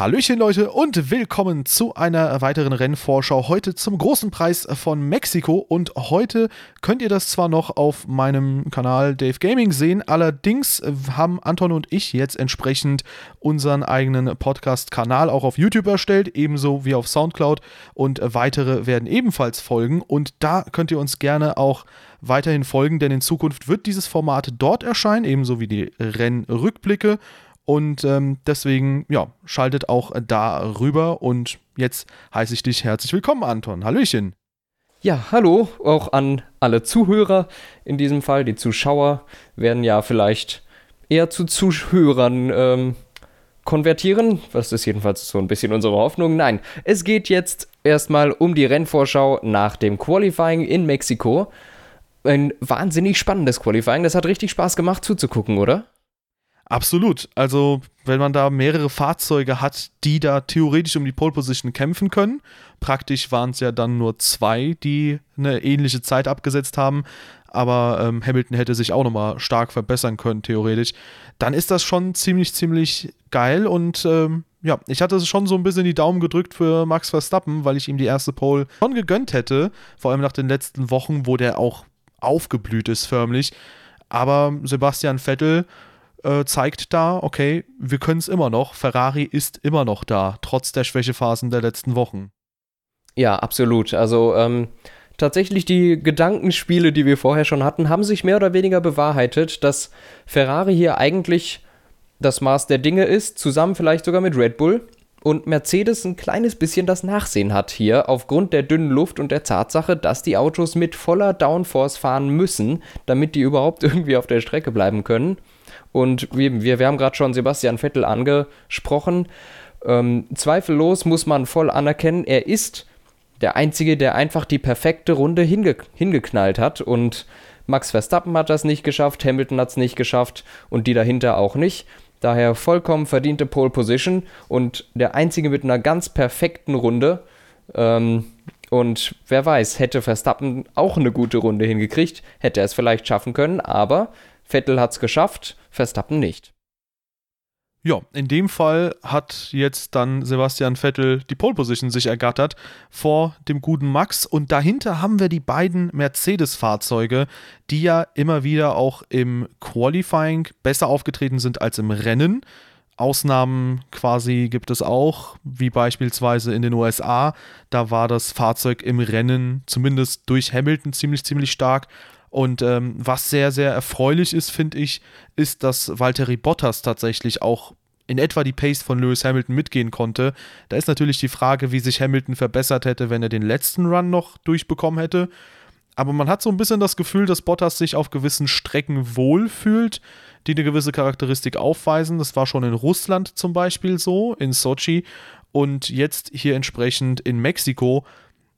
Hallöchen Leute und willkommen zu einer weiteren Rennvorschau. Heute zum großen Preis von Mexiko. Und heute könnt ihr das zwar noch auf meinem Kanal Dave Gaming sehen, allerdings haben Anton und ich jetzt entsprechend unseren eigenen Podcast-Kanal auch auf YouTube erstellt, ebenso wie auf Soundcloud. Und weitere werden ebenfalls folgen. Und da könnt ihr uns gerne auch weiterhin folgen, denn in Zukunft wird dieses Format dort erscheinen, ebenso wie die Rennrückblicke und ähm, deswegen, ja, schaltet auch da rüber. Und jetzt heiße ich dich herzlich willkommen, Anton. Hallöchen. Ja, hallo, auch an alle Zuhörer. In diesem Fall, die Zuschauer werden ja vielleicht eher zu Zuhörern ähm, konvertieren. Das ist jedenfalls so ein bisschen unsere Hoffnung. Nein, es geht jetzt erstmal um die Rennvorschau nach dem Qualifying in Mexiko. Ein wahnsinnig spannendes Qualifying. Das hat richtig Spaß gemacht zuzugucken, oder? Absolut. Also, wenn man da mehrere Fahrzeuge hat, die da theoretisch um die Pole Position kämpfen können, praktisch waren es ja dann nur zwei, die eine ähnliche Zeit abgesetzt haben, aber ähm, Hamilton hätte sich auch nochmal stark verbessern können, theoretisch, dann ist das schon ziemlich, ziemlich geil und ähm, ja, ich hatte schon so ein bisschen die Daumen gedrückt für Max Verstappen, weil ich ihm die erste Pole schon gegönnt hätte, vor allem nach den letzten Wochen, wo der auch aufgeblüht ist förmlich. Aber Sebastian Vettel äh, zeigt da, okay, wir können es immer noch. Ferrari ist immer noch da, trotz der Schwächephasen der letzten Wochen. Ja, absolut. Also ähm, tatsächlich die Gedankenspiele, die wir vorher schon hatten, haben sich mehr oder weniger bewahrheitet, dass Ferrari hier eigentlich das Maß der Dinge ist, zusammen vielleicht sogar mit Red Bull und Mercedes ein kleines bisschen das Nachsehen hat hier aufgrund der dünnen Luft und der Tatsache, dass die Autos mit voller Downforce fahren müssen, damit die überhaupt irgendwie auf der Strecke bleiben können. Und wir, wir, wir haben gerade schon Sebastian Vettel angesprochen. Ähm, zweifellos muss man voll anerkennen, er ist der Einzige, der einfach die perfekte Runde hinge hingeknallt hat. Und Max Verstappen hat das nicht geschafft, Hamilton hat es nicht geschafft und die dahinter auch nicht. Daher vollkommen verdiente Pole Position und der Einzige mit einer ganz perfekten Runde. Ähm, und wer weiß, hätte Verstappen auch eine gute Runde hingekriegt, hätte er es vielleicht schaffen können, aber Vettel hat es geschafft, Verstappen nicht. Ja, in dem Fall hat jetzt dann Sebastian Vettel die Pole Position sich ergattert vor dem guten Max und dahinter haben wir die beiden Mercedes-Fahrzeuge, die ja immer wieder auch im Qualifying besser aufgetreten sind als im Rennen. Ausnahmen quasi gibt es auch, wie beispielsweise in den USA. Da war das Fahrzeug im Rennen zumindest durch Hamilton ziemlich, ziemlich stark. Und ähm, was sehr, sehr erfreulich ist, finde ich, ist, dass Valtteri Bottas tatsächlich auch in etwa die Pace von Lewis Hamilton mitgehen konnte. Da ist natürlich die Frage, wie sich Hamilton verbessert hätte, wenn er den letzten Run noch durchbekommen hätte. Aber man hat so ein bisschen das Gefühl, dass Bottas sich auf gewissen Strecken wohlfühlt, die eine gewisse Charakteristik aufweisen. Das war schon in Russland zum Beispiel so, in Sochi und jetzt hier entsprechend in Mexiko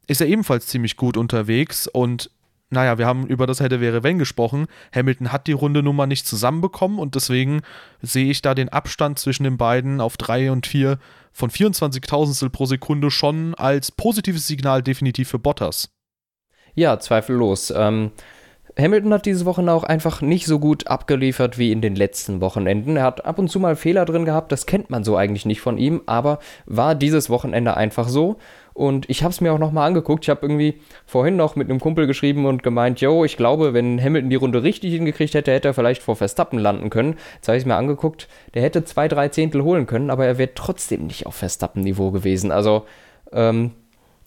ist er ebenfalls ziemlich gut unterwegs und naja, wir haben über das hätte wäre wenn gesprochen. Hamilton hat die Runde Nummer nicht zusammenbekommen und deswegen sehe ich da den Abstand zwischen den beiden auf 3 und 4 von 24 Tausendstel pro Sekunde schon als positives Signal definitiv für Bottas. Ja, zweifellos. Ähm, Hamilton hat diese Woche auch einfach nicht so gut abgeliefert wie in den letzten Wochenenden. Er hat ab und zu mal Fehler drin gehabt, das kennt man so eigentlich nicht von ihm, aber war dieses Wochenende einfach so. Und ich habe es mir auch nochmal angeguckt. Ich habe irgendwie vorhin noch mit einem Kumpel geschrieben und gemeint, yo, ich glaube, wenn Hamilton die Runde richtig hingekriegt hätte, hätte er vielleicht vor Verstappen landen können. Jetzt habe ich es mir angeguckt. Der hätte zwei, drei Zehntel holen können, aber er wäre trotzdem nicht auf Verstappen-Niveau gewesen. Also ähm,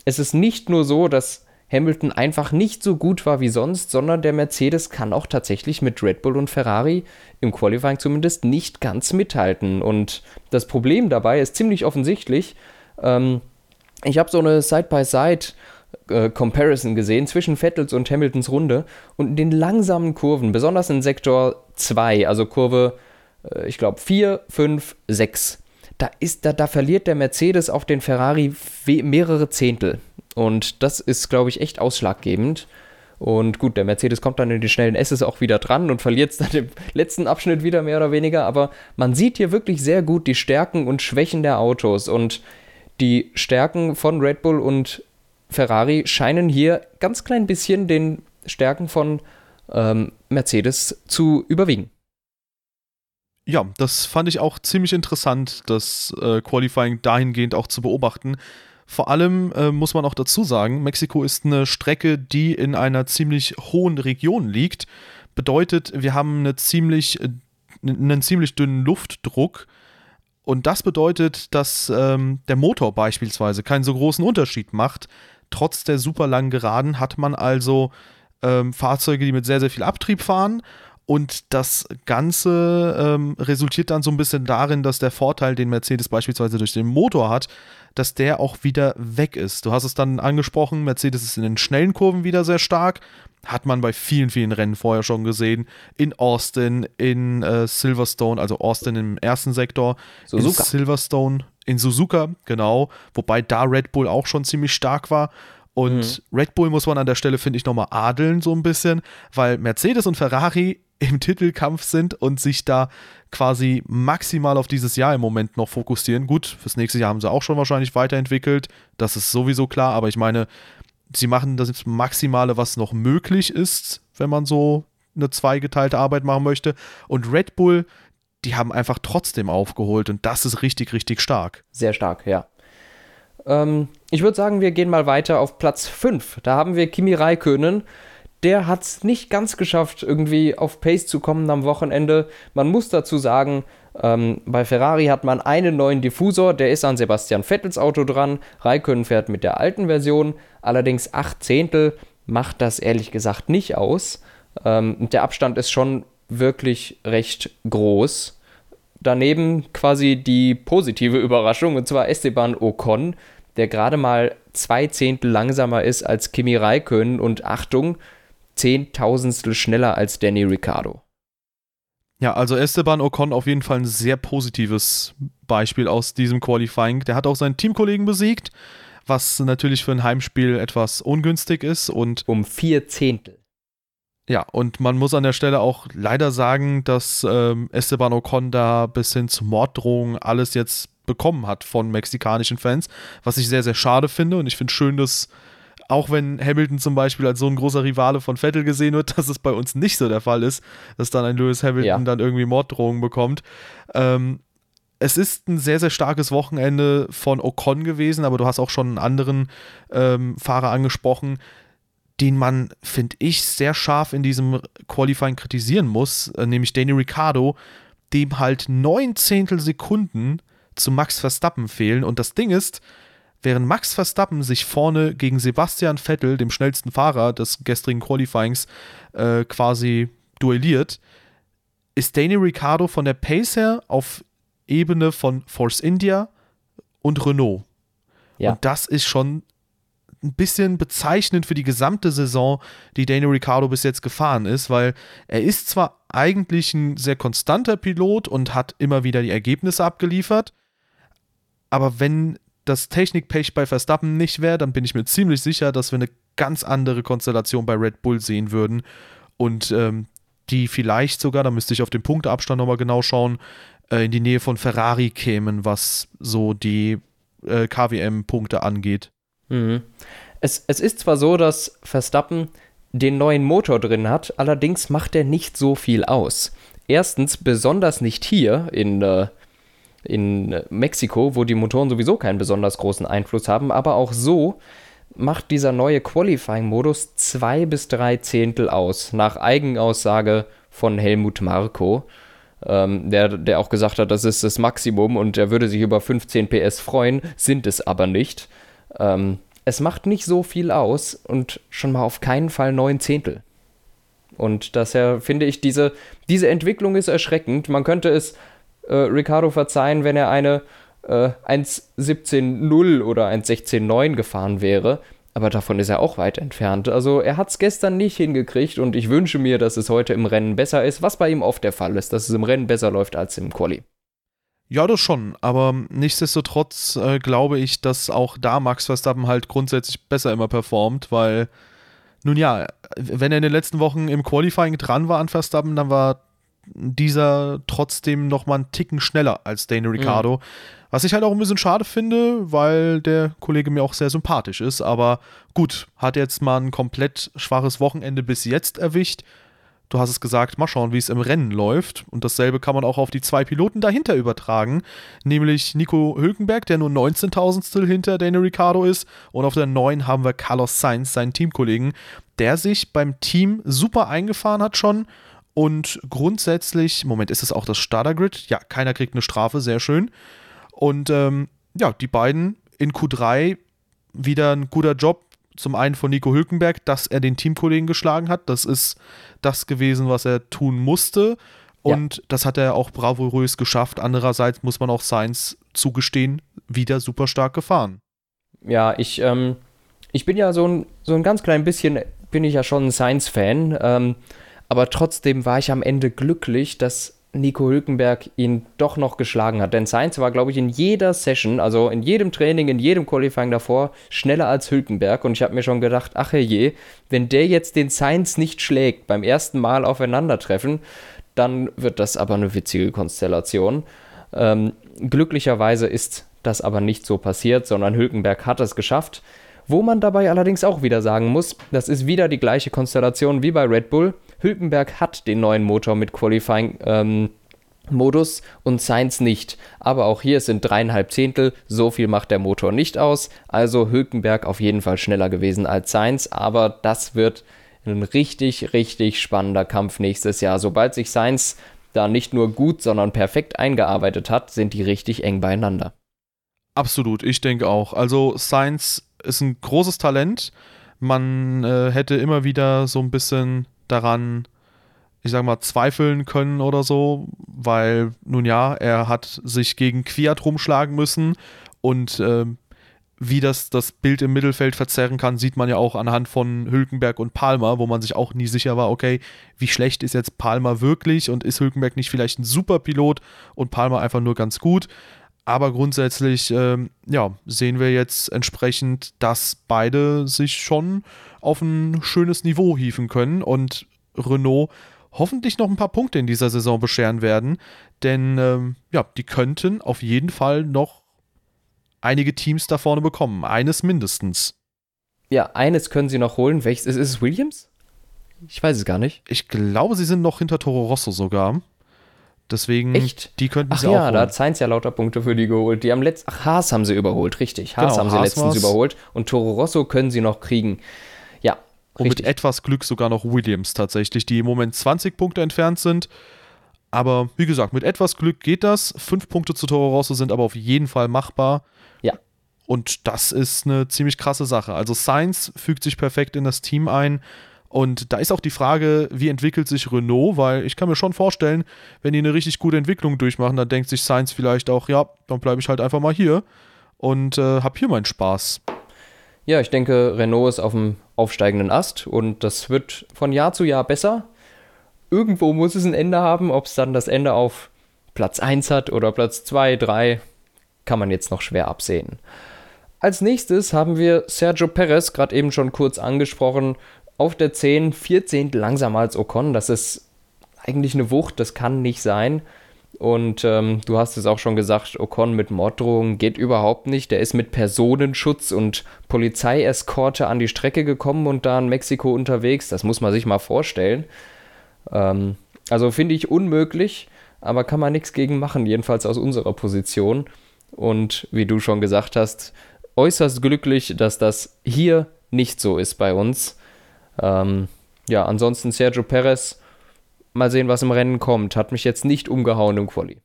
es ist nicht nur so, dass Hamilton einfach nicht so gut war wie sonst, sondern der Mercedes kann auch tatsächlich mit Red Bull und Ferrari im Qualifying zumindest nicht ganz mithalten. Und das Problem dabei ist ziemlich offensichtlich. Ähm, ich habe so eine Side-by-Side-Comparison äh, gesehen zwischen Vettels und Hamiltons Runde und in den langsamen Kurven, besonders in Sektor 2, also Kurve, äh, ich glaube 4, 5, 6. Da, ist, da, da verliert der Mercedes auf den Ferrari mehrere Zehntel. Und das ist, glaube ich, echt ausschlaggebend. Und gut, der Mercedes kommt dann in den schnellen S's auch wieder dran und verliert es dann im letzten Abschnitt wieder mehr oder weniger. Aber man sieht hier wirklich sehr gut die Stärken und Schwächen der Autos. Und die Stärken von Red Bull und Ferrari scheinen hier ganz klein bisschen den Stärken von ähm, Mercedes zu überwiegen. Ja, das fand ich auch ziemlich interessant, das äh, Qualifying dahingehend auch zu beobachten. Vor allem äh, muss man auch dazu sagen, Mexiko ist eine Strecke, die in einer ziemlich hohen Region liegt. Bedeutet, wir haben eine ziemlich, äh, einen ziemlich dünnen Luftdruck. Und das bedeutet, dass ähm, der Motor beispielsweise keinen so großen Unterschied macht. Trotz der super langen Geraden hat man also ähm, Fahrzeuge, die mit sehr, sehr viel Abtrieb fahren und das Ganze ähm, resultiert dann so ein bisschen darin, dass der Vorteil, den Mercedes beispielsweise durch den Motor hat, dass der auch wieder weg ist. Du hast es dann angesprochen, Mercedes ist in den schnellen Kurven wieder sehr stark. Hat man bei vielen, vielen Rennen vorher schon gesehen. In Austin, in äh, Silverstone, also Austin im ersten Sektor, Suzuka. in Silverstone, in Suzuka, genau. Wobei da Red Bull auch schon ziemlich stark war. Und mhm. Red Bull muss man an der Stelle, finde ich, nochmal adeln so ein bisschen, weil Mercedes und Ferrari im Titelkampf sind und sich da quasi maximal auf dieses Jahr im Moment noch fokussieren. Gut, fürs nächste Jahr haben sie auch schon wahrscheinlich weiterentwickelt, das ist sowieso klar, aber ich meine, sie machen das Maximale, was noch möglich ist, wenn man so eine zweigeteilte Arbeit machen möchte. Und Red Bull, die haben einfach trotzdem aufgeholt und das ist richtig, richtig stark. Sehr stark, ja. Ähm, ich würde sagen, wir gehen mal weiter auf Platz 5. Da haben wir Kimi Räikkönen der hat es nicht ganz geschafft, irgendwie auf Pace zu kommen am Wochenende. Man muss dazu sagen, ähm, bei Ferrari hat man einen neuen Diffusor, der ist an Sebastian Vettels Auto dran. Raikkonen fährt mit der alten Version, allerdings 8 Zehntel macht das ehrlich gesagt nicht aus. Ähm, der Abstand ist schon wirklich recht groß. Daneben quasi die positive Überraschung, und zwar Esteban Ocon, der gerade mal zwei Zehntel langsamer ist als Kimi Räikkönen und Achtung, Zehntausendstel schneller als Danny Ricciardo. Ja, also Esteban Ocon auf jeden Fall ein sehr positives Beispiel aus diesem Qualifying. Der hat auch seinen Teamkollegen besiegt, was natürlich für ein Heimspiel etwas ungünstig ist und um vier Zehntel. Ja, und man muss an der Stelle auch leider sagen, dass ähm, Esteban Ocon da bis hin zu Morddrohungen alles jetzt bekommen hat von mexikanischen Fans, was ich sehr, sehr schade finde. Und ich finde schön, dass auch wenn Hamilton zum Beispiel als so ein großer Rivale von Vettel gesehen wird, dass es bei uns nicht so der Fall ist, dass dann ein Lewis Hamilton ja. dann irgendwie Morddrohungen bekommt. Ähm, es ist ein sehr, sehr starkes Wochenende von Ocon gewesen, aber du hast auch schon einen anderen ähm, Fahrer angesprochen, den man, finde ich, sehr scharf in diesem Qualifying kritisieren muss, äh, nämlich Danny Ricciardo, dem halt neun Zehntel Sekunden zu Max Verstappen fehlen. Und das Ding ist, Während Max Verstappen sich vorne gegen Sebastian Vettel, dem schnellsten Fahrer des gestrigen Qualifyings, äh, quasi duelliert, ist Danny Ricciardo von der Pace her auf Ebene von Force India und Renault. Ja. Und das ist schon ein bisschen bezeichnend für die gesamte Saison, die Danny Ricciardo bis jetzt gefahren ist, weil er ist zwar eigentlich ein sehr konstanter Pilot und hat immer wieder die Ergebnisse abgeliefert, aber wenn das Technikpech bei Verstappen nicht wäre, dann bin ich mir ziemlich sicher, dass wir eine ganz andere Konstellation bei Red Bull sehen würden. Und ähm, die vielleicht sogar, da müsste ich auf den Punkteabstand nochmal genau schauen, äh, in die Nähe von Ferrari kämen, was so die äh, KWM-Punkte angeht. Mhm. Es, es ist zwar so, dass Verstappen den neuen Motor drin hat, allerdings macht er nicht so viel aus. Erstens, besonders nicht hier in äh, in Mexiko, wo die Motoren sowieso keinen besonders großen Einfluss haben, aber auch so macht dieser neue Qualifying-Modus zwei bis drei Zehntel aus, nach Eigenaussage von Helmut Marko, ähm, der, der auch gesagt hat, das ist das Maximum und er würde sich über 15 PS freuen, sind es aber nicht. Ähm, es macht nicht so viel aus und schon mal auf keinen Fall neun Zehntel. Und daher finde ich, diese, diese Entwicklung ist erschreckend. Man könnte es äh, Ricardo verzeihen, wenn er eine äh, 1.17.0 oder 1.16.9 gefahren wäre. Aber davon ist er auch weit entfernt. Also er hat es gestern nicht hingekriegt und ich wünsche mir, dass es heute im Rennen besser ist, was bei ihm oft der Fall ist, dass es im Rennen besser läuft als im Quali. Ja, das schon, aber nichtsdestotrotz äh, glaube ich, dass auch da Max Verstappen halt grundsätzlich besser immer performt, weil, nun ja, wenn er in den letzten Wochen im Qualifying dran war an Verstappen, dann war dieser trotzdem noch mal einen Ticken schneller als Daniel mhm. Ricciardo. Mhm. Was ich halt auch ein bisschen schade finde, weil der Kollege mir auch sehr sympathisch ist. Aber gut, hat jetzt mal ein komplett schwaches Wochenende bis jetzt erwischt. du hast es gesagt, mal schauen, wie es im Rennen läuft. Und dasselbe kann man auch auf die zwei Piloten dahinter übertragen, nämlich Nico Hülkenberg, der nur 19.000 hinter Daniel Ricciardo ist. Und auf der 9 haben wir Carlos Sainz, seinen Teamkollegen, der sich beim Team super eingefahren hat schon. Und grundsätzlich, Moment, ist es auch das Starter-Grid? Ja, keiner kriegt eine Strafe, sehr schön. Und ähm, ja, die beiden in Q3 wieder ein guter Job zum einen von Nico Hülkenberg, dass er den Teamkollegen geschlagen hat. Das ist das gewesen, was er tun musste. Und ja. das hat er auch bravourös geschafft. Andererseits muss man auch Sainz zugestehen, wieder super stark gefahren. Ja, ich, ähm, ich bin ja so ein, so ein ganz klein bisschen, bin ich ja schon ein Sainz-Fan. Ähm, aber trotzdem war ich am Ende glücklich, dass Nico Hülkenberg ihn doch noch geschlagen hat. Denn Sainz war, glaube ich, in jeder Session, also in jedem Training, in jedem Qualifying davor, schneller als Hülkenberg. Und ich habe mir schon gedacht, ach je, wenn der jetzt den Sainz nicht schlägt beim ersten Mal aufeinandertreffen, dann wird das aber eine witzige Konstellation. Ähm, glücklicherweise ist das aber nicht so passiert, sondern Hülkenberg hat es geschafft. Wo man dabei allerdings auch wieder sagen muss, das ist wieder die gleiche Konstellation wie bei Red Bull. Hülkenberg hat den neuen Motor mit Qualifying ähm, Modus und Sainz nicht. Aber auch hier sind dreieinhalb Zehntel, so viel macht der Motor nicht aus. Also Hülkenberg auf jeden Fall schneller gewesen als Sainz, aber das wird ein richtig, richtig spannender Kampf nächstes Jahr. Sobald sich Sainz da nicht nur gut, sondern perfekt eingearbeitet hat, sind die richtig eng beieinander. Absolut, ich denke auch. Also Sainz ist ein großes Talent. Man äh, hätte immer wieder so ein bisschen daran, ich sag mal, zweifeln können oder so, weil, nun ja, er hat sich gegen Quiat rumschlagen müssen und äh, wie das das Bild im Mittelfeld verzerren kann, sieht man ja auch anhand von Hülkenberg und Palmer, wo man sich auch nie sicher war, okay, wie schlecht ist jetzt Palmer wirklich und ist Hülkenberg nicht vielleicht ein Superpilot und Palmer einfach nur ganz gut. Aber grundsätzlich, ähm, ja, sehen wir jetzt entsprechend, dass beide sich schon auf ein schönes Niveau hieven können und Renault hoffentlich noch ein paar Punkte in dieser Saison bescheren werden. Denn ähm, ja, die könnten auf jeden Fall noch einige Teams da vorne bekommen. Eines mindestens. Ja, eines können sie noch holen. Welches ist, ist es Williams? Ich weiß es gar nicht. Ich glaube, sie sind noch hinter Toro Rosso sogar. Deswegen, Echt? die könnten Ach sie ja, auch holen. da hat Sainz ja lauter Punkte für die geholt. Die haben letzt Ach, Haas haben sie überholt, richtig. Haas Genau, haben sie Haas letztens war's. überholt. Und Toro Rosso können sie noch kriegen. Ja, Und mit richtig. etwas Glück sogar noch Williams tatsächlich, die im Moment 20 Punkte entfernt sind. Aber wie gesagt, mit etwas Glück geht das. Fünf Punkte zu Toro Rosso sind aber auf jeden Fall machbar. Ja. Und das ist eine ziemlich krasse Sache. Also Sainz fügt sich perfekt in das Team ein. Und da ist auch die Frage, wie entwickelt sich Renault, weil ich kann mir schon vorstellen, wenn die eine richtig gute Entwicklung durchmachen, dann denkt sich Sainz vielleicht auch, ja, dann bleibe ich halt einfach mal hier und äh, hab hier meinen Spaß. Ja, ich denke, Renault ist auf dem aufsteigenden Ast und das wird von Jahr zu Jahr besser. Irgendwo muss es ein Ende haben. Ob es dann das Ende auf Platz 1 hat oder Platz 2, 3, kann man jetzt noch schwer absehen. Als nächstes haben wir Sergio Perez, gerade eben schon kurz angesprochen, auf der 10, 14 langsamer als Ocon. Das ist eigentlich eine Wucht, das kann nicht sein. Und ähm, du hast es auch schon gesagt, Ocon mit Morddrohungen geht überhaupt nicht. Der ist mit Personenschutz und Polizeieskorte an die Strecke gekommen und da in Mexiko unterwegs. Das muss man sich mal vorstellen. Ähm, also finde ich unmöglich, aber kann man nichts gegen machen, jedenfalls aus unserer Position. Und wie du schon gesagt hast, äußerst glücklich, dass das hier nicht so ist bei uns. Ähm, ja, ansonsten Sergio Perez, mal sehen, was im Rennen kommt. Hat mich jetzt nicht umgehauen im Quali.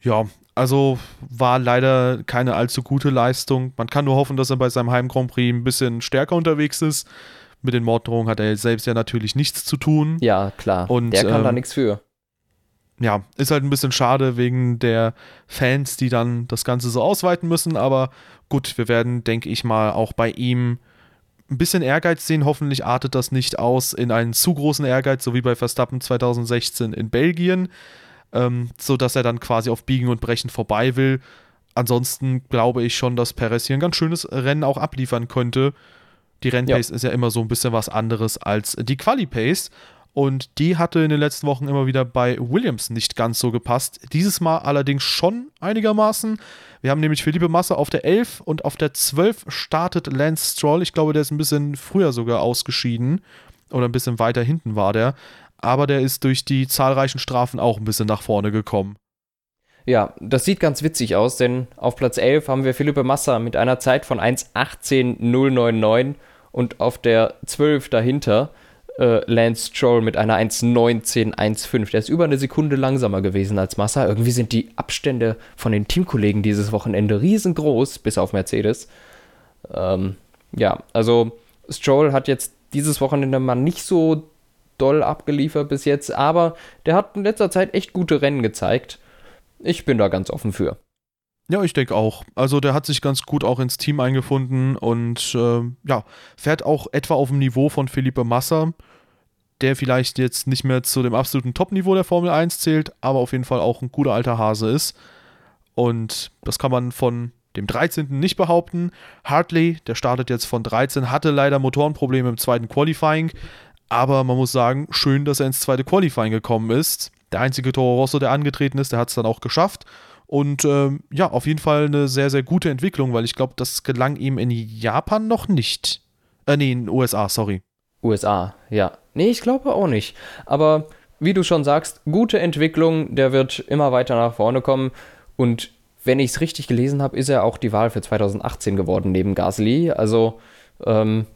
Ja, also war leider keine allzu gute Leistung. Man kann nur hoffen, dass er bei seinem Heim Grand Prix ein bisschen stärker unterwegs ist. Mit den Morddrohungen hat er selbst ja natürlich nichts zu tun. Ja, klar. Und, Der kann da ähm, nichts für. Ja, ist halt ein bisschen schade wegen der Fans, die dann das Ganze so ausweiten müssen. Aber gut, wir werden, denke ich mal, auch bei ihm ein bisschen Ehrgeiz sehen. Hoffentlich artet das nicht aus in einen zu großen Ehrgeiz, so wie bei Verstappen 2016 in Belgien, ähm, sodass er dann quasi auf Biegen und Brechen vorbei will. Ansonsten glaube ich schon, dass Perez hier ein ganz schönes Rennen auch abliefern könnte. Die Rennpace ist ja immer so ein bisschen was anderes als die Quali-Pace. Und die hatte in den letzten Wochen immer wieder bei Williams nicht ganz so gepasst. Dieses Mal allerdings schon einigermaßen. Wir haben nämlich Felipe Massa auf der 11 und auf der 12 startet Lance Stroll. Ich glaube, der ist ein bisschen früher sogar ausgeschieden. oder ein bisschen weiter hinten war der. Aber der ist durch die zahlreichen Strafen auch ein bisschen nach vorne gekommen. Ja, das sieht ganz witzig aus, denn auf Platz 11 haben wir Philippe Massa mit einer Zeit von 1.18.099 und auf der 12 dahinter äh, Lance Stroll mit einer 1.19.15. Der ist über eine Sekunde langsamer gewesen als Massa. Irgendwie sind die Abstände von den Teamkollegen dieses Wochenende riesengroß, bis auf Mercedes. Ähm, ja, also Stroll hat jetzt dieses Wochenende mal nicht so doll abgeliefert bis jetzt, aber der hat in letzter Zeit echt gute Rennen gezeigt. Ich bin da ganz offen für. Ja, ich denke auch. Also der hat sich ganz gut auch ins Team eingefunden und äh, ja, fährt auch etwa auf dem Niveau von Felipe Massa, der vielleicht jetzt nicht mehr zu dem absoluten Top-Niveau der Formel 1 zählt, aber auf jeden Fall auch ein guter alter Hase ist. Und das kann man von dem 13. nicht behaupten. Hartley, der startet jetzt von 13, hatte leider Motorenprobleme im zweiten Qualifying, aber man muss sagen, schön, dass er ins zweite Qualifying gekommen ist. Der einzige Toro Rosso, der angetreten ist, der hat es dann auch geschafft. Und ähm, ja, auf jeden Fall eine sehr, sehr gute Entwicklung, weil ich glaube, das gelang ihm in Japan noch nicht. Äh, nee, in USA, sorry. USA, ja. Nee, ich glaube auch nicht. Aber wie du schon sagst, gute Entwicklung, der wird immer weiter nach vorne kommen. Und wenn ich es richtig gelesen habe, ist er auch die Wahl für 2018 geworden neben Gasly. Also ähm,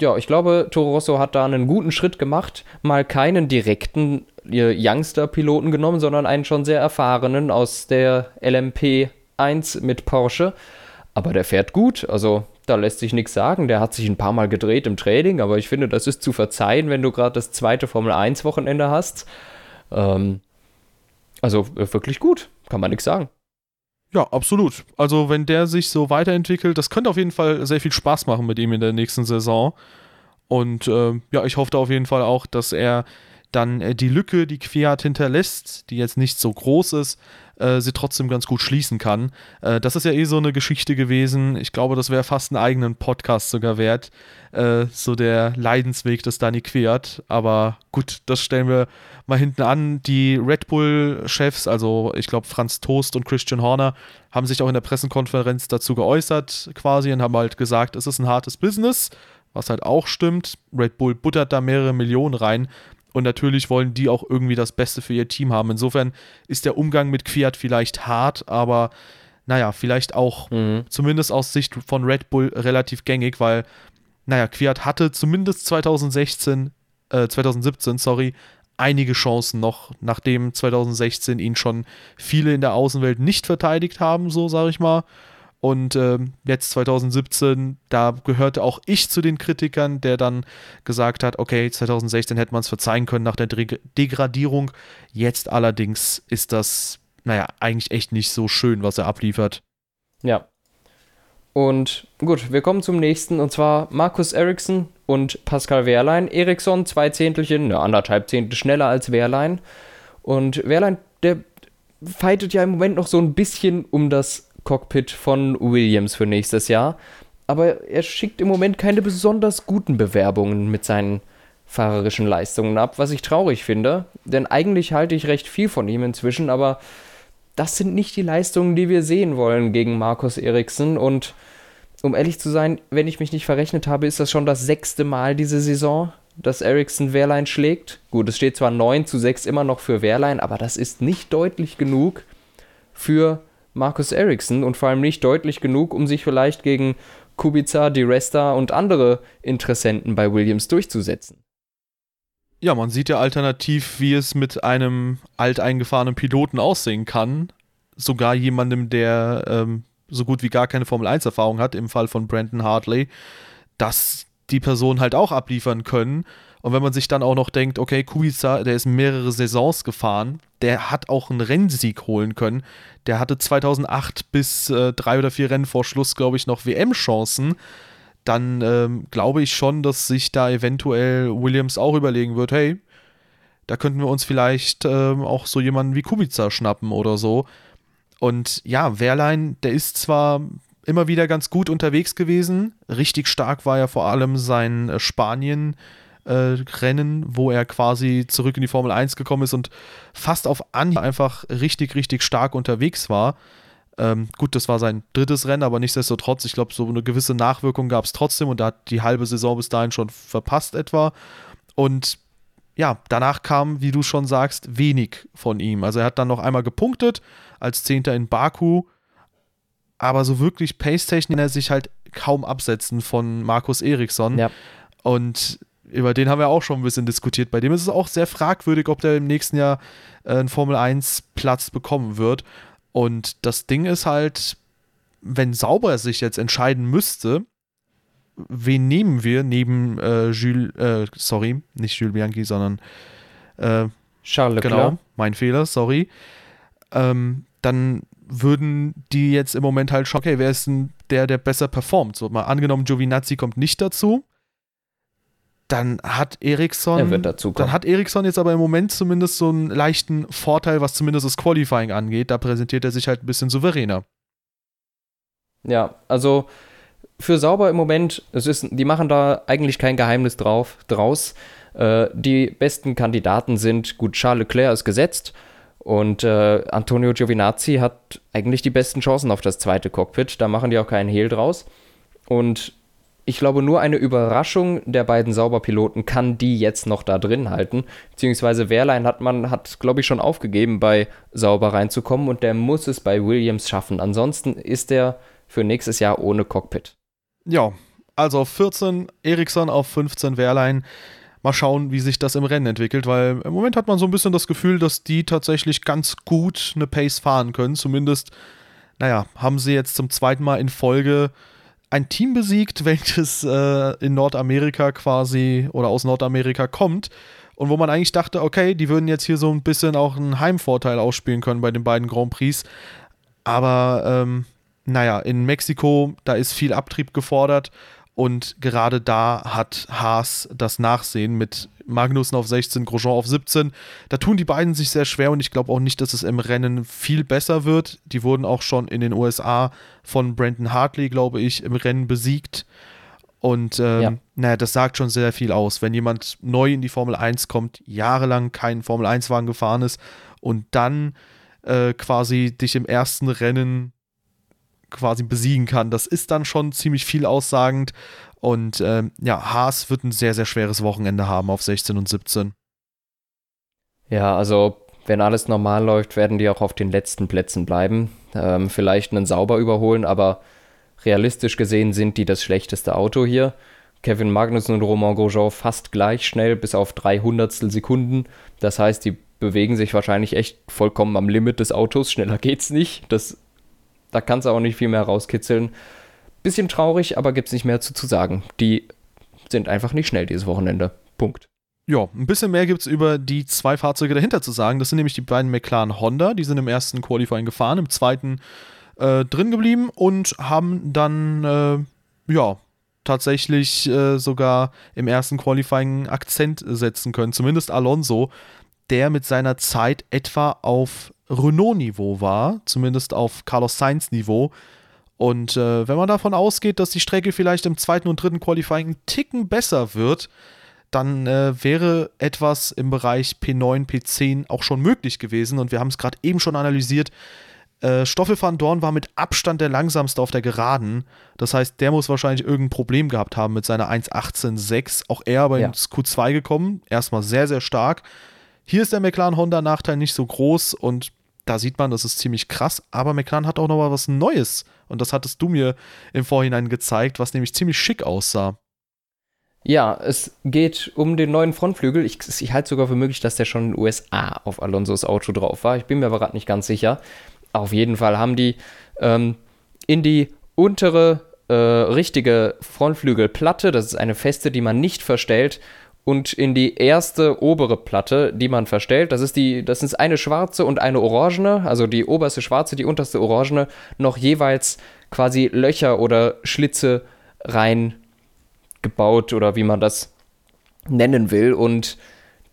ja, ich glaube, Toro Rosso hat da einen guten Schritt gemacht, mal keinen direkten Youngster-Piloten genommen, sondern einen schon sehr erfahrenen aus der LMP 1 mit Porsche. Aber der fährt gut, also da lässt sich nichts sagen. Der hat sich ein paar Mal gedreht im Training, aber ich finde, das ist zu verzeihen, wenn du gerade das zweite Formel 1 Wochenende hast. Ähm, also äh, wirklich gut, kann man nichts sagen. Ja, absolut. Also wenn der sich so weiterentwickelt, das könnte auf jeden Fall sehr viel Spaß machen mit ihm in der nächsten Saison. Und äh, ja, ich hoffe da auf jeden Fall auch, dass er dann äh, die Lücke, die Fiat hinterlässt, die jetzt nicht so groß ist, äh, sie trotzdem ganz gut schließen kann. Äh, das ist ja eh so eine Geschichte gewesen. Ich glaube, das wäre fast einen eigenen Podcast sogar wert. Äh, so der Leidensweg des Dani Quert. Aber gut, das stellen wir mal hinten an. Die Red Bull-Chefs, also ich glaube Franz Toast und Christian Horner, haben sich auch in der Pressekonferenz dazu geäußert quasi und haben halt gesagt, es ist ein hartes Business was halt auch stimmt. Red Bull buttert da mehrere Millionen rein. Und natürlich wollen die auch irgendwie das Beste für ihr Team haben. Insofern ist der Umgang mit Fiat vielleicht hart, aber naja, vielleicht auch mhm. zumindest aus Sicht von Red Bull relativ gängig, weil, naja, Fiat hatte zumindest 2016, äh, 2017, sorry, einige Chancen noch, nachdem 2016 ihn schon viele in der Außenwelt nicht verteidigt haben, so sage ich mal. Und äh, jetzt 2017, da gehörte auch ich zu den Kritikern, der dann gesagt hat, okay, 2016 hätte man es verzeihen können nach der De Degradierung. Jetzt allerdings ist das, naja, eigentlich echt nicht so schön, was er abliefert. Ja. Und gut, wir kommen zum nächsten, und zwar Markus Eriksson und Pascal Wehrlein. Eriksson zwei Zehntelchen, ne, anderthalb Zehntel schneller als Wehrlein. Und Wehrlein, der fightet ja im Moment noch so ein bisschen um das Cockpit von Williams für nächstes Jahr. Aber er schickt im Moment keine besonders guten Bewerbungen mit seinen fahrerischen Leistungen ab, was ich traurig finde, denn eigentlich halte ich recht viel von ihm inzwischen, aber das sind nicht die Leistungen, die wir sehen wollen gegen Markus Eriksen und um ehrlich zu sein, wenn ich mich nicht verrechnet habe, ist das schon das sechste Mal diese Saison, dass Eriksen Wehrlein schlägt. Gut, es steht zwar 9 zu 6 immer noch für Wehrlein, aber das ist nicht deutlich genug für Markus Ericsson und vor allem nicht deutlich genug, um sich vielleicht gegen Kubica, Di Resta und andere Interessenten bei Williams durchzusetzen. Ja, man sieht ja alternativ, wie es mit einem alteingefahrenen Piloten aussehen kann. Sogar jemandem, der ähm, so gut wie gar keine Formel-1-Erfahrung hat, im Fall von Brandon Hartley, dass die Personen halt auch abliefern können. Und wenn man sich dann auch noch denkt, okay, Kubica, der ist mehrere Saisons gefahren, der hat auch einen Rennsieg holen können. Der hatte 2008 bis äh, drei oder vier Rennen vor Schluss, glaube ich, noch WM-Chancen. Dann ähm, glaube ich schon, dass sich da eventuell Williams auch überlegen wird, hey, da könnten wir uns vielleicht ähm, auch so jemanden wie Kubica schnappen oder so. Und ja, Wehrlein, der ist zwar immer wieder ganz gut unterwegs gewesen. Richtig stark war ja vor allem sein äh, Spanien- äh, Rennen, wo er quasi zurück in die Formel 1 gekommen ist und fast auf Anhieb einfach richtig, richtig stark unterwegs war. Ähm, gut, das war sein drittes Rennen, aber nichtsdestotrotz, ich glaube, so eine gewisse Nachwirkung gab es trotzdem und da hat die halbe Saison bis dahin schon verpasst etwa. Und ja, danach kam, wie du schon sagst, wenig von ihm. Also er hat dann noch einmal gepunktet als Zehnter in Baku, aber so wirklich Pace-Technik er sich halt kaum absetzen von Markus Eriksson. Ja. Und über den haben wir auch schon ein bisschen diskutiert. Bei dem ist es auch sehr fragwürdig, ob der im nächsten Jahr äh, einen Formel 1 Platz bekommen wird. Und das Ding ist halt, wenn Sauber sich jetzt entscheiden müsste, wen nehmen wir neben äh, Jules, äh, sorry, nicht Jules Bianchi, sondern äh, Charles Leclerc. Genau, mein Fehler, sorry. Ähm, dann würden die jetzt im Moment halt schauen, okay, wer ist denn der, der besser performt? So mal angenommen, Giovinazzi kommt nicht dazu, dann hat Eriksson. Er. Dann hat Eriksson jetzt aber im Moment zumindest so einen leichten Vorteil, was zumindest das Qualifying angeht. Da präsentiert er sich halt ein bisschen souveräner. Ja, also für Sauber im Moment, es ist, die machen da eigentlich kein Geheimnis drauf, draus. Äh, die besten Kandidaten sind, gut, Charles Leclerc ist gesetzt und äh, Antonio Giovinazzi hat eigentlich die besten Chancen auf das zweite Cockpit. Da machen die auch keinen Hehl draus. Und ich glaube, nur eine Überraschung der beiden Sauberpiloten kann die jetzt noch da drin halten. Beziehungsweise Wehrlein hat man, hat, glaube ich, schon aufgegeben, bei Sauber reinzukommen und der muss es bei Williams schaffen. Ansonsten ist er für nächstes Jahr ohne Cockpit. Ja, also auf 14 Eriksson, auf 15 Wehrlein. Mal schauen, wie sich das im Rennen entwickelt, weil im Moment hat man so ein bisschen das Gefühl, dass die tatsächlich ganz gut eine Pace fahren können. Zumindest, naja, haben sie jetzt zum zweiten Mal in Folge ein Team besiegt, welches äh, in Nordamerika quasi oder aus Nordamerika kommt. Und wo man eigentlich dachte, okay, die würden jetzt hier so ein bisschen auch einen Heimvorteil ausspielen können bei den beiden Grand Prix. Aber ähm, naja, in Mexiko, da ist viel Abtrieb gefordert und gerade da hat Haas das Nachsehen mit Magnussen auf 16, Grosjean auf 17. Da tun die beiden sich sehr schwer und ich glaube auch nicht, dass es im Rennen viel besser wird. Die wurden auch schon in den USA von Brandon Hartley, glaube ich, im Rennen besiegt. Und ähm, ja. naja, das sagt schon sehr viel aus. Wenn jemand neu in die Formel 1 kommt, jahrelang keinen Formel 1-Wagen gefahren ist und dann äh, quasi dich im ersten Rennen quasi besiegen kann. Das ist dann schon ziemlich viel aussagend. Und ähm, ja, Haas wird ein sehr, sehr schweres Wochenende haben auf 16 und 17. Ja, also wenn alles normal läuft, werden die auch auf den letzten Plätzen bleiben. Ähm, vielleicht einen sauber überholen, aber realistisch gesehen sind die das schlechteste Auto hier. Kevin Magnussen und Romain Grosjean fast gleich schnell, bis auf 300 Sekunden. Das heißt, die bewegen sich wahrscheinlich echt vollkommen am Limit des Autos. Schneller geht's nicht. Das da kannst du auch nicht viel mehr rauskitzeln. Bisschen traurig, aber gibt es nicht mehr zu, zu sagen. Die sind einfach nicht schnell dieses Wochenende. Punkt. Ja, ein bisschen mehr gibt es über die zwei Fahrzeuge dahinter zu sagen. Das sind nämlich die beiden McLaren Honda. Die sind im ersten Qualifying gefahren, im zweiten äh, drin geblieben und haben dann, äh, ja, tatsächlich äh, sogar im ersten Qualifying Akzent setzen können. Zumindest Alonso, der mit seiner Zeit etwa auf Renault-Niveau war, zumindest auf Carlos Sainz-Niveau. Und äh, wenn man davon ausgeht, dass die Strecke vielleicht im zweiten und dritten Qualifying einen Ticken besser wird, dann äh, wäre etwas im Bereich P9, P10 auch schon möglich gewesen. Und wir haben es gerade eben schon analysiert. Äh, Stoffel van Dorn war mit Abstand der langsamste auf der Geraden. Das heißt, der muss wahrscheinlich irgendein Problem gehabt haben mit seiner 1.18.6. Auch er aber ja. ins Q2 gekommen. Erstmal sehr, sehr stark. Hier ist der McLaren Honda Nachteil nicht so groß und da sieht man, das ist ziemlich krass, aber McLaren hat auch noch mal was Neues. Und das hattest du mir im Vorhinein gezeigt, was nämlich ziemlich schick aussah. Ja, es geht um den neuen Frontflügel. Ich, ich halte sogar für möglich, dass der schon in den USA auf Alonsos Auto drauf war. Ich bin mir aber gerade nicht ganz sicher. Auf jeden Fall haben die ähm, in die untere äh, richtige Frontflügelplatte, das ist eine feste, die man nicht verstellt, und in die erste obere Platte, die man verstellt. Das ist die, das ist eine schwarze und eine orangene, also die oberste schwarze, die unterste orangene, noch jeweils quasi Löcher oder Schlitze reingebaut oder wie man das nennen will. Und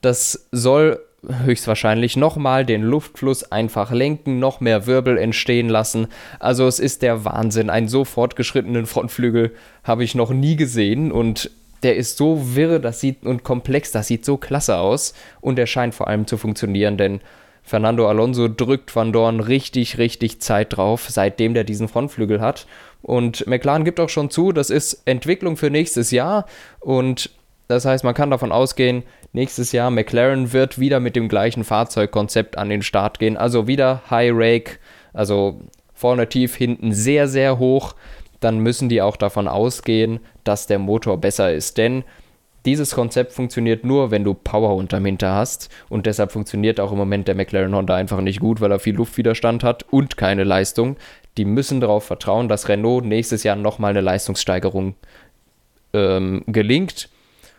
das soll höchstwahrscheinlich nochmal den Luftfluss einfach lenken, noch mehr Wirbel entstehen lassen. Also es ist der Wahnsinn. Einen so fortgeschrittenen Frontflügel habe ich noch nie gesehen und der ist so wirr, das sieht und komplex, das sieht so klasse aus und er scheint vor allem zu funktionieren, denn Fernando Alonso drückt Van Dorn richtig, richtig Zeit drauf, seitdem der diesen Frontflügel hat. Und McLaren gibt auch schon zu, das ist Entwicklung für nächstes Jahr und Das heißt, man kann davon ausgehen, nächstes Jahr McLaren wird wieder mit dem gleichen Fahrzeugkonzept an den Start gehen. Also wieder High Rake, also vorne tief, hinten sehr, sehr hoch. Dann müssen die auch davon ausgehen, dass der Motor besser ist. Denn dieses Konzept funktioniert nur, wenn du Power unterm Hinter hast. Und deshalb funktioniert auch im Moment der McLaren Honda einfach nicht gut, weil er viel Luftwiderstand hat und keine Leistung. Die müssen darauf vertrauen, dass Renault nächstes Jahr nochmal eine Leistungssteigerung ähm, gelingt.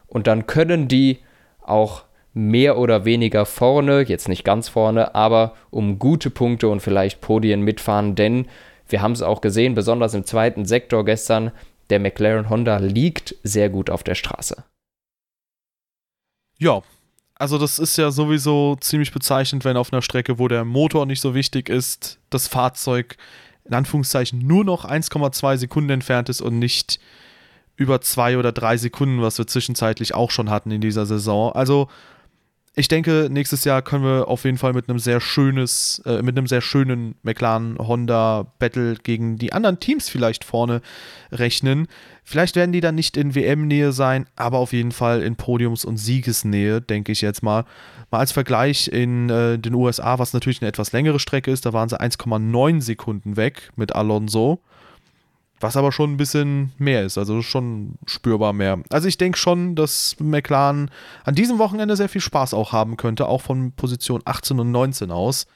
Und dann können die auch mehr oder weniger vorne, jetzt nicht ganz vorne, aber um gute Punkte und vielleicht Podien mitfahren, denn wir haben es auch gesehen, besonders im zweiten Sektor gestern, der McLaren Honda liegt sehr gut auf der Straße. Ja, also das ist ja sowieso ziemlich bezeichnend, wenn auf einer Strecke, wo der Motor nicht so wichtig ist, das Fahrzeug in Anführungszeichen nur noch 1,2 Sekunden entfernt ist und nicht über zwei oder drei Sekunden, was wir zwischenzeitlich auch schon hatten in dieser Saison. Also ich denke, nächstes Jahr können wir auf jeden Fall mit einem sehr schönes, äh, mit einem sehr schönen McLaren Honda Battle gegen die anderen Teams vielleicht vorne rechnen. Vielleicht werden die dann nicht in WM-Nähe sein, aber auf jeden Fall in Podiums- und Siegesnähe, denke ich jetzt mal. Mal als Vergleich in äh, den USA, was natürlich eine etwas längere Strecke ist, da waren sie 1,9 Sekunden weg mit Alonso. Was aber schon ein bisschen mehr ist, also schon spürbar mehr. Also ich denke schon, dass McLaren an diesem Wochenende sehr viel Spaß auch haben könnte, auch von Position 18 und 19 aus.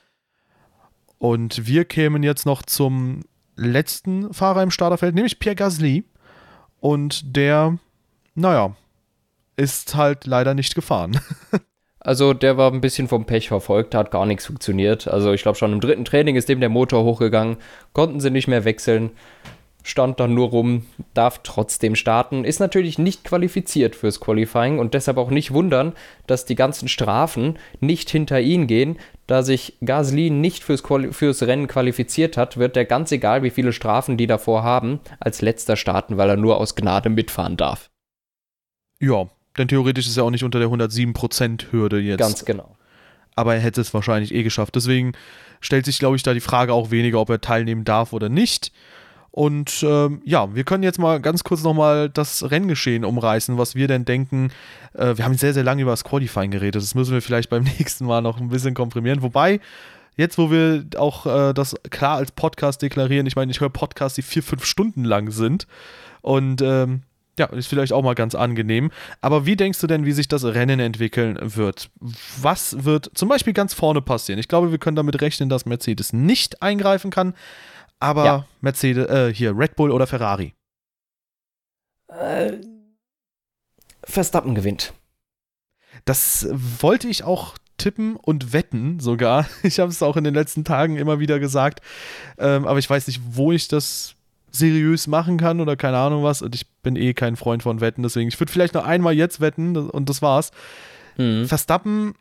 Und wir kämen jetzt noch zum letzten Fahrer im Starterfeld, nämlich Pierre Gasly. Und der, naja, ist halt leider nicht gefahren. Also der war ein bisschen vom Pech verfolgt, hat gar nichts funktioniert. Also ich glaube schon im dritten Training ist dem der Motor hochgegangen, konnten sie nicht mehr wechseln stand dann nur rum, darf trotzdem starten, ist natürlich nicht qualifiziert fürs Qualifying und deshalb auch nicht wundern, dass die ganzen Strafen nicht hinter ihn gehen. Da sich Gasly nicht fürs, Quali fürs Rennen qualifiziert hat, wird er ganz egal, wie viele Strafen die davor haben, als letzter starten, weil er nur aus Gnade mitfahren darf. Ja, denn theoretisch ist er auch nicht unter der 107%-Hürde jetzt. Ganz genau. Aber er hätte es wahrscheinlich eh geschafft. Deswegen stellt sich, glaube ich, da die Frage auch weniger, ob er teilnehmen darf oder nicht. Und ähm, ja, wir können jetzt mal ganz kurz nochmal das Renngeschehen umreißen, was wir denn denken. Äh, wir haben sehr, sehr lange über das Qualifying geredet. Das müssen wir vielleicht beim nächsten Mal noch ein bisschen komprimieren. Wobei, jetzt, wo wir auch äh, das klar als Podcast deklarieren, ich meine, ich höre Podcasts, die vier, fünf Stunden lang sind. Und ähm, ja, ist vielleicht auch mal ganz angenehm. Aber wie denkst du denn, wie sich das Rennen entwickeln wird? Was wird zum Beispiel ganz vorne passieren? Ich glaube, wir können damit rechnen, dass Mercedes nicht eingreifen kann aber ja. Mercedes, äh, hier, Red Bull oder Ferrari? Äh, Verstappen gewinnt. Das wollte ich auch tippen und wetten sogar. Ich habe es auch in den letzten Tagen immer wieder gesagt, ähm, aber ich weiß nicht, wo ich das seriös machen kann oder keine Ahnung was. Und ich bin eh kein Freund von Wetten, deswegen ich würde vielleicht noch einmal jetzt wetten und das war's. Mhm. Verstappen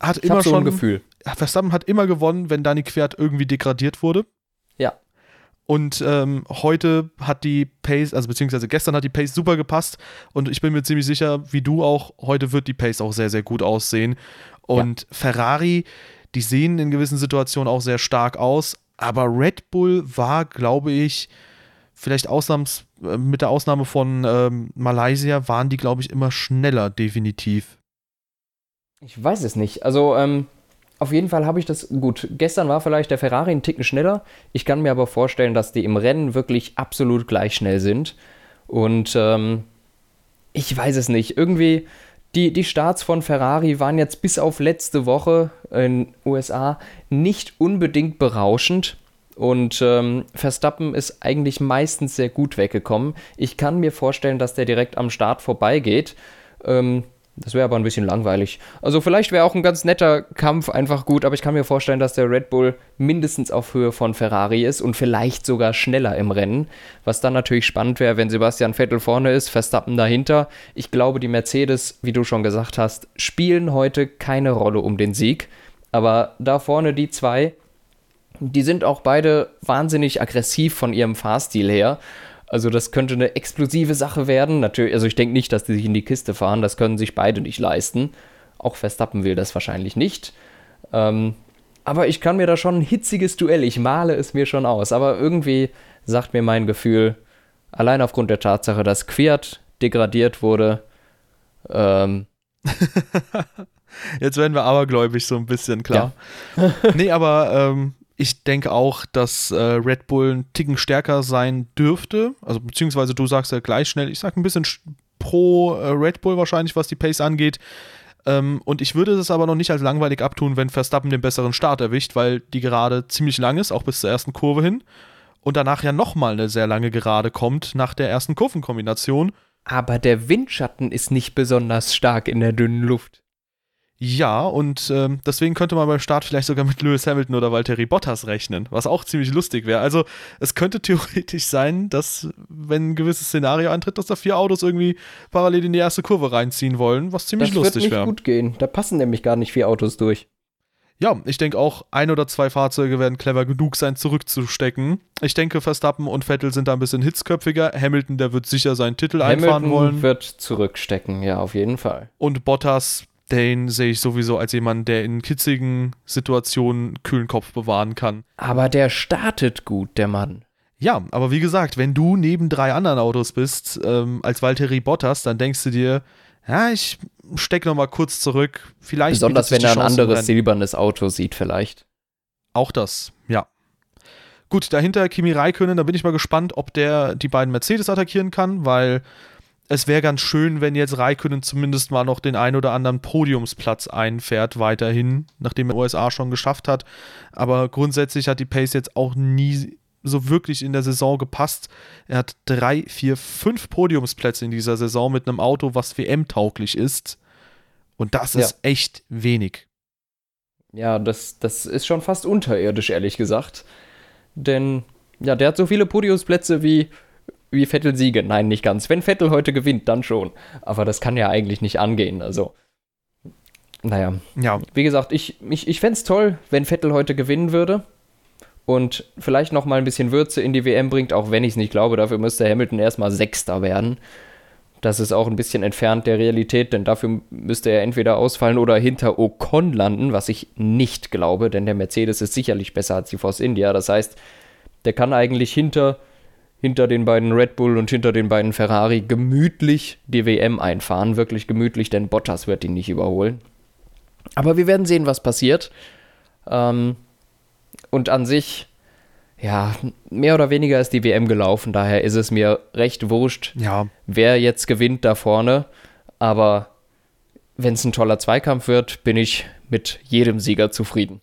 hat ich immer so schon ein Gefühl. Verstappen hat immer gewonnen, wenn Dani Quert irgendwie degradiert wurde. Und ähm, heute hat die Pace, also beziehungsweise gestern hat die Pace super gepasst. Und ich bin mir ziemlich sicher, wie du auch, heute wird die Pace auch sehr, sehr gut aussehen. Und ja. Ferrari, die sehen in gewissen Situationen auch sehr stark aus. Aber Red Bull war, glaube ich, vielleicht Ausnahms, äh, mit der Ausnahme von ähm, Malaysia, waren die, glaube ich, immer schneller, definitiv. Ich weiß es nicht. Also, ähm, auf jeden Fall habe ich das gut. Gestern war vielleicht der Ferrari einen Ticken schneller. Ich kann mir aber vorstellen, dass die im Rennen wirklich absolut gleich schnell sind. Und ähm, ich weiß es nicht. Irgendwie, die, die Starts von Ferrari waren jetzt bis auf letzte Woche in USA nicht unbedingt berauschend. Und ähm, Verstappen ist eigentlich meistens sehr gut weggekommen. Ich kann mir vorstellen, dass der direkt am Start vorbeigeht. Ähm, das wäre aber ein bisschen langweilig. Also vielleicht wäre auch ein ganz netter Kampf einfach gut, aber ich kann mir vorstellen, dass der Red Bull mindestens auf Höhe von Ferrari ist und vielleicht sogar schneller im Rennen. Was dann natürlich spannend wäre, wenn Sebastian Vettel vorne ist, Verstappen dahinter. Ich glaube, die Mercedes, wie du schon gesagt hast, spielen heute keine Rolle um den Sieg. Aber da vorne die zwei, die sind auch beide wahnsinnig aggressiv von ihrem Fahrstil her. Also das könnte eine explosive Sache werden. Natürlich, also ich denke nicht, dass die sich in die Kiste fahren. Das können sich beide nicht leisten. Auch Verstappen will das wahrscheinlich nicht. Ähm, aber ich kann mir da schon ein hitziges Duell, ich male es mir schon aus. Aber irgendwie sagt mir mein Gefühl, allein aufgrund der Tatsache, dass Quiert degradiert wurde, Ähm, Jetzt werden wir abergläubig so ein bisschen, klar. Ja. nee, aber ähm, ich denke auch, dass äh, Red Bull ein Ticken stärker sein dürfte. Also beziehungsweise du sagst ja gleich schnell, ich sag ein bisschen pro äh, Red Bull wahrscheinlich, was die Pace angeht. Ähm, und ich würde es aber noch nicht als langweilig abtun, wenn Verstappen den besseren Start erwischt, weil die Gerade ziemlich lang ist, auch bis zur ersten Kurve hin. Und danach ja nochmal eine sehr lange Gerade kommt nach der ersten Kurvenkombination. Aber der Windschatten ist nicht besonders stark in der dünnen Luft. Ja, und ähm, deswegen könnte man beim Start vielleicht sogar mit Lewis Hamilton oder Valtteri Bottas rechnen, was auch ziemlich lustig wäre. Also es könnte theoretisch sein, dass, wenn ein gewisses Szenario eintritt, dass da vier Autos irgendwie parallel in die erste Kurve reinziehen wollen, was ziemlich das lustig wäre. Das wird nicht gut gehen. Da passen nämlich gar nicht vier Autos durch. Ja, ich denke auch, ein oder zwei Fahrzeuge werden clever genug sein, zurückzustecken. Ich denke, Verstappen und Vettel sind da ein bisschen hitzköpfiger. Hamilton, der wird sicher seinen Titel Hamilton einfahren wollen. wird zurückstecken, ja, auf jeden Fall. Und Bottas, den sehe ich sowieso als jemand, der in kitzigen Situationen kühlen Kopf bewahren kann. Aber der startet gut, der Mann. Ja, aber wie gesagt, wenn du neben drei anderen Autos bist, ähm, als Valtteri Bottas, dann denkst du dir, ja, ich stecke nochmal kurz zurück. Vielleicht Besonders wenn er ein anderes silbernes Auto sieht, vielleicht. Auch das, ja. Gut, dahinter Kimi Räikkönen, da bin ich mal gespannt, ob der die beiden Mercedes attackieren kann, weil es wäre ganz schön, wenn jetzt Raikönnen zumindest mal noch den ein oder anderen Podiumsplatz einfährt, weiterhin, nachdem er USA schon geschafft hat. Aber grundsätzlich hat die Pace jetzt auch nie so wirklich in der Saison gepasst. Er hat drei, vier, fünf Podiumsplätze in dieser Saison mit einem Auto, was WM-tauglich ist. Und das ist ja. echt wenig. Ja, das, das ist schon fast unterirdisch, ehrlich gesagt. Denn, ja, der hat so viele Podiumsplätze wie wie Vettel siege. Nein, nicht ganz. Wenn Vettel heute gewinnt, dann schon. Aber das kann ja eigentlich nicht angehen. Also, naja. Ja. Wie gesagt, ich, ich, ich fände es toll, wenn Vettel heute gewinnen würde und vielleicht noch mal ein bisschen Würze in die WM bringt, auch wenn ich es nicht glaube. Dafür müsste Hamilton erstmal Sechster werden. Das ist auch ein bisschen entfernt der Realität, denn dafür müsste er entweder ausfallen oder hinter Ocon landen, was ich nicht glaube, denn der Mercedes ist sicherlich besser als die Force India. Das heißt, der kann eigentlich hinter hinter den beiden Red Bull und hinter den beiden Ferrari gemütlich die WM einfahren. Wirklich gemütlich, denn Bottas wird ihn nicht überholen. Aber wir werden sehen, was passiert. Ähm, und an sich, ja, mehr oder weniger ist die WM gelaufen. Daher ist es mir recht wurscht, ja. wer jetzt gewinnt da vorne. Aber wenn es ein toller Zweikampf wird, bin ich mit jedem Sieger zufrieden.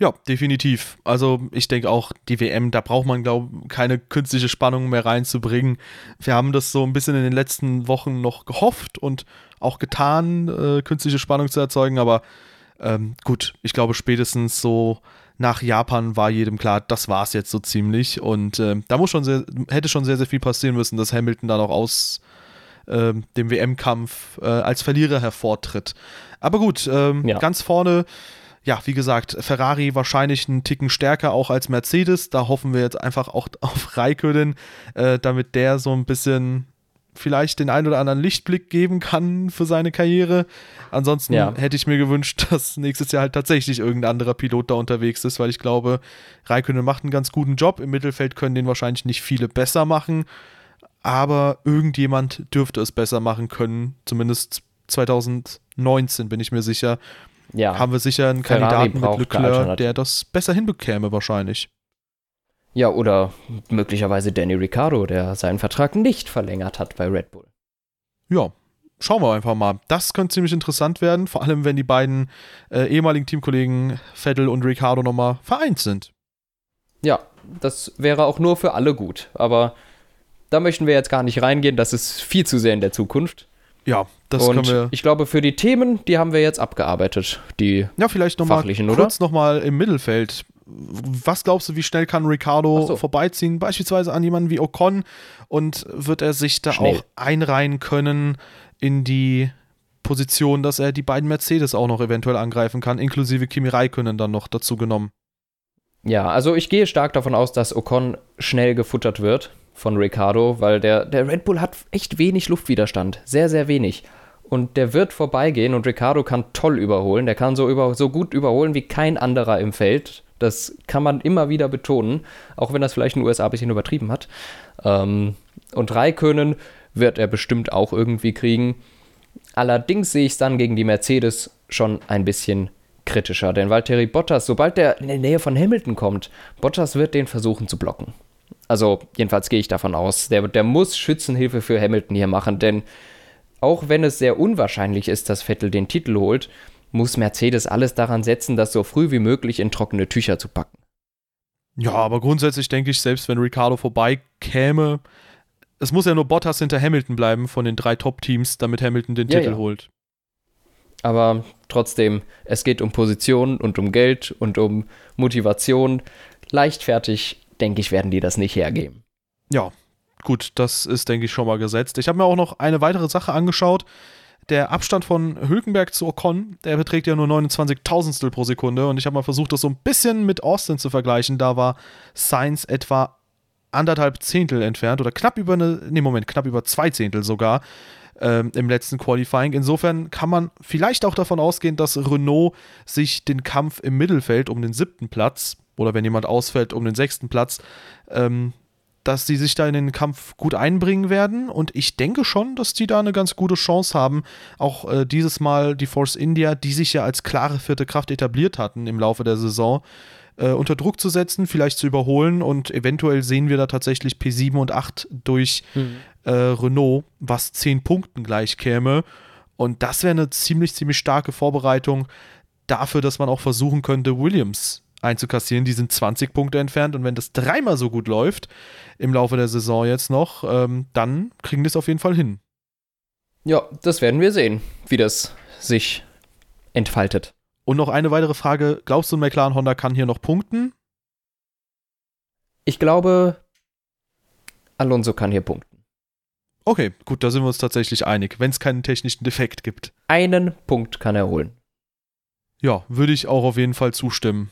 Ja, definitiv. Also ich denke auch, die WM, da braucht man, glaube ich, keine künstliche Spannung mehr reinzubringen. Wir haben das so ein bisschen in den letzten Wochen noch gehofft und auch getan, äh, künstliche Spannung zu erzeugen, aber ähm, gut, ich glaube spätestens so nach Japan war jedem klar, das war es jetzt so ziemlich und äh, da muss schon sehr, hätte schon sehr, sehr viel passieren müssen, dass Hamilton dann auch aus äh, dem WM-Kampf als Verlierer hervortritt. Aber gut, ähm, ja. ganz vorne ja, wie gesagt, Ferrari wahrscheinlich einen Ticken stärker auch als Mercedes. Da hoffen wir jetzt einfach auch auf Raikönen, äh, damit der so ein bisschen vielleicht den ein oder anderen Lichtblick geben kann für seine Karriere. Ansonsten ja. hätte ich mir gewünscht, dass nächstes Jahr halt tatsächlich irgendein anderer Pilot da unterwegs ist, weil ich glaube, Raikönen macht einen ganz guten Job. Im Mittelfeld können den wahrscheinlich nicht viele besser machen, aber irgendjemand dürfte es besser machen können, zumindest 2019 bin ich mir sicher ja. haben wir sicher einen Ferrari Kandidaten mit Leclerc, der das besser hinbekäme wahrscheinlich. Ja, oder möglicherweise Danny Ricciardo, der seinen Vertrag nicht verlängert hat bei Red Bull. Ja, schauen wir einfach mal. Das könnte ziemlich interessant werden, vor allem wenn die beiden äh, ehemaligen Teamkollegen Vettel und Ricciardo nochmal vereint sind. Ja, das wäre auch nur für alle gut, aber da möchten wir jetzt gar nicht reingehen, das ist viel zu sehr in der Zukunft. Ja, das und können wir. Ich glaube, für die Themen, die haben wir jetzt abgearbeitet. Die ja, vielleicht noch fachlichen, mal kurz nochmal im Mittelfeld. Was glaubst du, wie schnell kann Ricardo so. vorbeiziehen? Beispielsweise an jemanden wie Ocon und wird er sich da schnell. auch einreihen können in die Position, dass er die beiden Mercedes auch noch eventuell angreifen kann, inklusive Kimi Räikkönen dann noch dazu genommen? Ja, also ich gehe stark davon aus, dass Ocon schnell gefuttert wird von Ricardo, weil der, der Red Bull hat echt wenig Luftwiderstand. Sehr, sehr wenig. Und der wird vorbeigehen und Ricardo kann toll überholen. Der kann so, über, so gut überholen wie kein anderer im Feld. Das kann man immer wieder betonen, auch wenn das vielleicht in den USA ein bisschen übertrieben hat. Ähm, und Raikönen wird er bestimmt auch irgendwie kriegen. Allerdings sehe ich es dann gegen die Mercedes schon ein bisschen kritischer, denn Valtteri Bottas, sobald der in der Nähe von Hamilton kommt, Bottas wird den versuchen zu blocken. Also jedenfalls gehe ich davon aus, der, der muss Schützenhilfe für Hamilton hier machen, denn auch wenn es sehr unwahrscheinlich ist, dass Vettel den Titel holt, muss Mercedes alles daran setzen, das so früh wie möglich in trockene Tücher zu packen. Ja, aber grundsätzlich denke ich, selbst wenn Ricardo vorbeikäme, es muss ja nur Bottas hinter Hamilton bleiben von den drei Top-Teams, damit Hamilton den Ja, Titel ja. holt. Aber trotzdem, es geht um Position und um Geld und um Motivation. Leichtfertig, denke ich, werden die das nicht hergeben. Ja, gut, das ist, denke ich, schon mal gesetzt. Ich habe mir auch noch eine weitere Sache angeschaut. Der Abstand von Hülkenberg zu Ocon, der beträgt ja nur 29 Tausendstel pro Sekunde. Und ich habe mal versucht, das so ein bisschen mit Austin zu vergleichen. Da war Sainz etwa anderthalb Zehntel entfernt oder knapp über eine, nee, Moment, knapp über zwei Zehntel sogar ähm, im letzten Qualifying. Insofern kann man vielleicht auch davon ausgehen, dass Renault sich den Kampf im Mittelfeld um den siebten Platz oder wenn jemand ausfällt, um den sechsten Platz, ähm, dass sie sich da in den Kampf gut einbringen werden. Und ich denke schon, dass die da eine ganz gute Chance haben. Auch äh, dieses Mal die Force India, die sich ja als klare vierte Kraft etabliert hatten im Laufe der Saison, äh, unter Druck zu setzen, vielleicht zu überholen. Und eventuell sehen wir da tatsächlich P7 und 8 durch äh, Renault, was 10 Punkten gleich käme. Und das wäre eine ziemlich, ziemlich starke Vorbereitung dafür, dass man auch versuchen könnte, Williams einzukassieren. Die sind 20 Punkte entfernt und wenn das dreimal so gut läuft im Laufe der Saison jetzt noch, ähm, dann kriegen die es auf jeden Fall hin. Ja, das werden wir sehen, wie das sich entfaltet. Und noch eine weitere Frage: Glaubst du, McLaren Honda kann hier noch punkten? Ich glaube, Alonso kann hier punkten. Okay, gut, da sind wir uns tatsächlich einig, wenn es keinen technischen Defekt gibt. Einen Punkt kann er holen. Ja, würde ich auch auf jeden Fall zustimmen.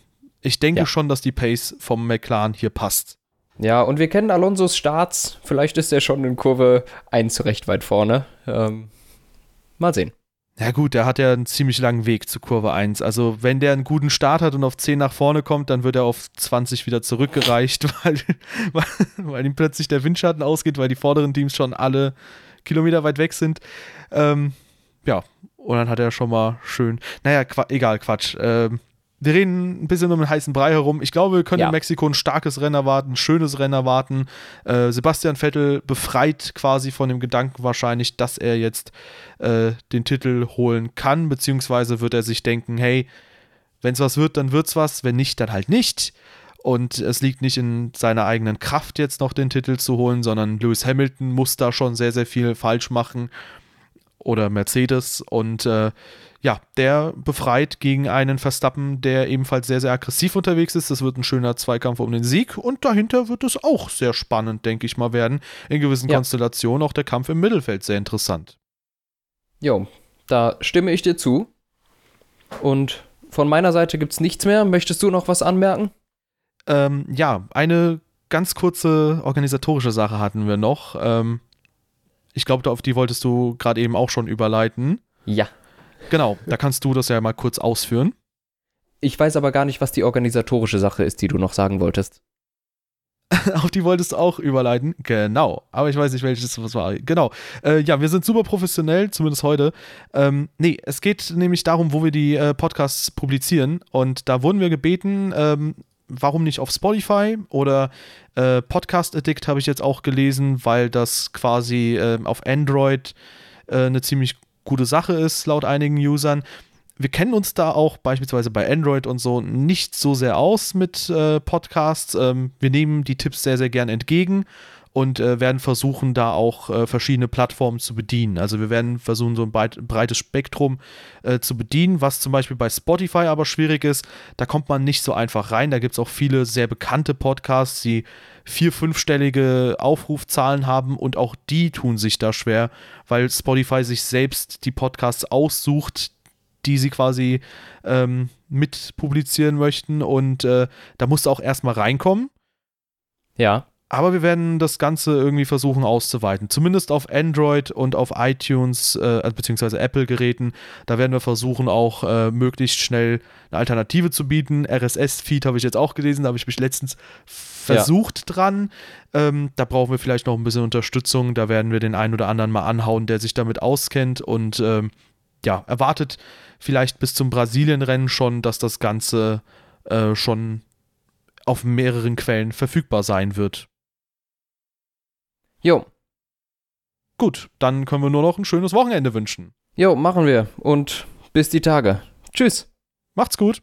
Ich denke Ja. schon, dass die Pace vom McLaren hier passt. Ja, und wir kennen Alonsos Starts. Vielleicht ist er schon in Kurve 1 recht weit vorne. Ähm, mal sehen. Ja gut, der hat ja einen ziemlich langen Weg zu Kurve 1. Also wenn der einen guten Start hat und auf 10 nach vorne kommt, dann wird er auf 20 wieder zurückgereicht, weil, weil, weil ihm plötzlich der Windschatten ausgeht, weil die vorderen Teams schon alle Kilometer weit weg sind. Ähm, ja, und dann hat er schon mal schön. Naja, Qua egal, Quatsch. Ähm, wir reden ein bisschen um den heißen Brei herum. Ich glaube, wir können Ja. in Mexiko ein starkes Rennen erwarten, ein schönes Rennen erwarten. Äh, Sebastian Vettel befreit quasi von dem Gedanken wahrscheinlich, dass er jetzt äh, den Titel holen kann, beziehungsweise wird er sich denken, hey, wenn es was wird, dann wird's was, wenn nicht, dann halt nicht. Und es liegt nicht in seiner eigenen Kraft, jetzt noch den Titel zu holen, sondern Lewis Hamilton muss da schon sehr, sehr viel falsch machen. Oder Mercedes. Und äh, ja, der befreit gegen einen Verstappen, der ebenfalls sehr, sehr aggressiv unterwegs ist. Das wird ein schöner Zweikampf um den Sieg. Und dahinter wird es auch sehr spannend, denke ich mal, werden. In gewissen Ja. Konstellationen auch der Kampf im Mittelfeld sehr interessant. Jo, da stimme ich dir zu. Und von meiner Seite gibt es nichts mehr. Möchtest du noch was anmerken? Ähm, ja, eine ganz kurze organisatorische Sache hatten wir noch. Ähm, ich glaube, auf die wolltest du gerade eben auch schon überleiten. Ja. Genau, da kannst du das ja mal kurz ausführen. Ich weiß aber gar nicht, was die organisatorische Sache ist, die du noch sagen wolltest. auf die wolltest du auch überleiten. Genau. Aber ich weiß nicht, welches was war. Genau. Äh, ja, wir sind super professionell, zumindest heute. Ähm, nee, es geht nämlich darum, wo wir die äh, Podcasts publizieren. Und da wurden wir gebeten, ähm, warum nicht auf Spotify oder äh, Podcast Addict habe ich jetzt auch gelesen, weil das quasi äh, auf Android äh, eine ziemlich gute Sache ist, laut einigen Usern. Wir kennen uns da auch beispielsweise bei Android und so nicht so sehr aus mit äh, Podcasts. Ähm, wir nehmen die Tipps sehr, sehr gern entgegen und äh, werden versuchen, da auch äh, verschiedene Plattformen zu bedienen. Also wir werden versuchen, so ein breit, breites Spektrum äh, zu bedienen, was zum Beispiel bei Spotify aber schwierig ist. Da kommt man nicht so einfach rein. Da gibt es auch viele sehr bekannte Podcasts, die vier-, fünfstellige Aufrufzahlen haben und auch die tun sich da schwer, weil Spotify sich selbst die Podcasts aussucht, die sie quasi ähm, mit publizieren möchten und äh, da musst du auch erstmal reinkommen. Ja. Aber wir werden das Ganze irgendwie versuchen auszuweiten. Zumindest auf Android und auf iTunes äh, bzw. Apple-Geräten. Da werden wir versuchen, auch äh, möglichst schnell eine Alternative zu bieten. RSS-Feed habe ich jetzt auch gelesen, da habe ich mich letztens versucht ja. dran. Ähm, da brauchen wir vielleicht noch ein bisschen Unterstützung. Da werden wir den einen oder anderen mal anhauen, der sich damit auskennt und ähm, ja, erwartet vielleicht bis zum Brasilien-Rennen schon, dass das Ganze äh, schon auf mehreren Quellen verfügbar sein wird. Jo. Gut, dann können wir nur noch ein schönes Wochenende wünschen. Jo, machen wir. Und bis die Tage. Tschüss. Macht's gut.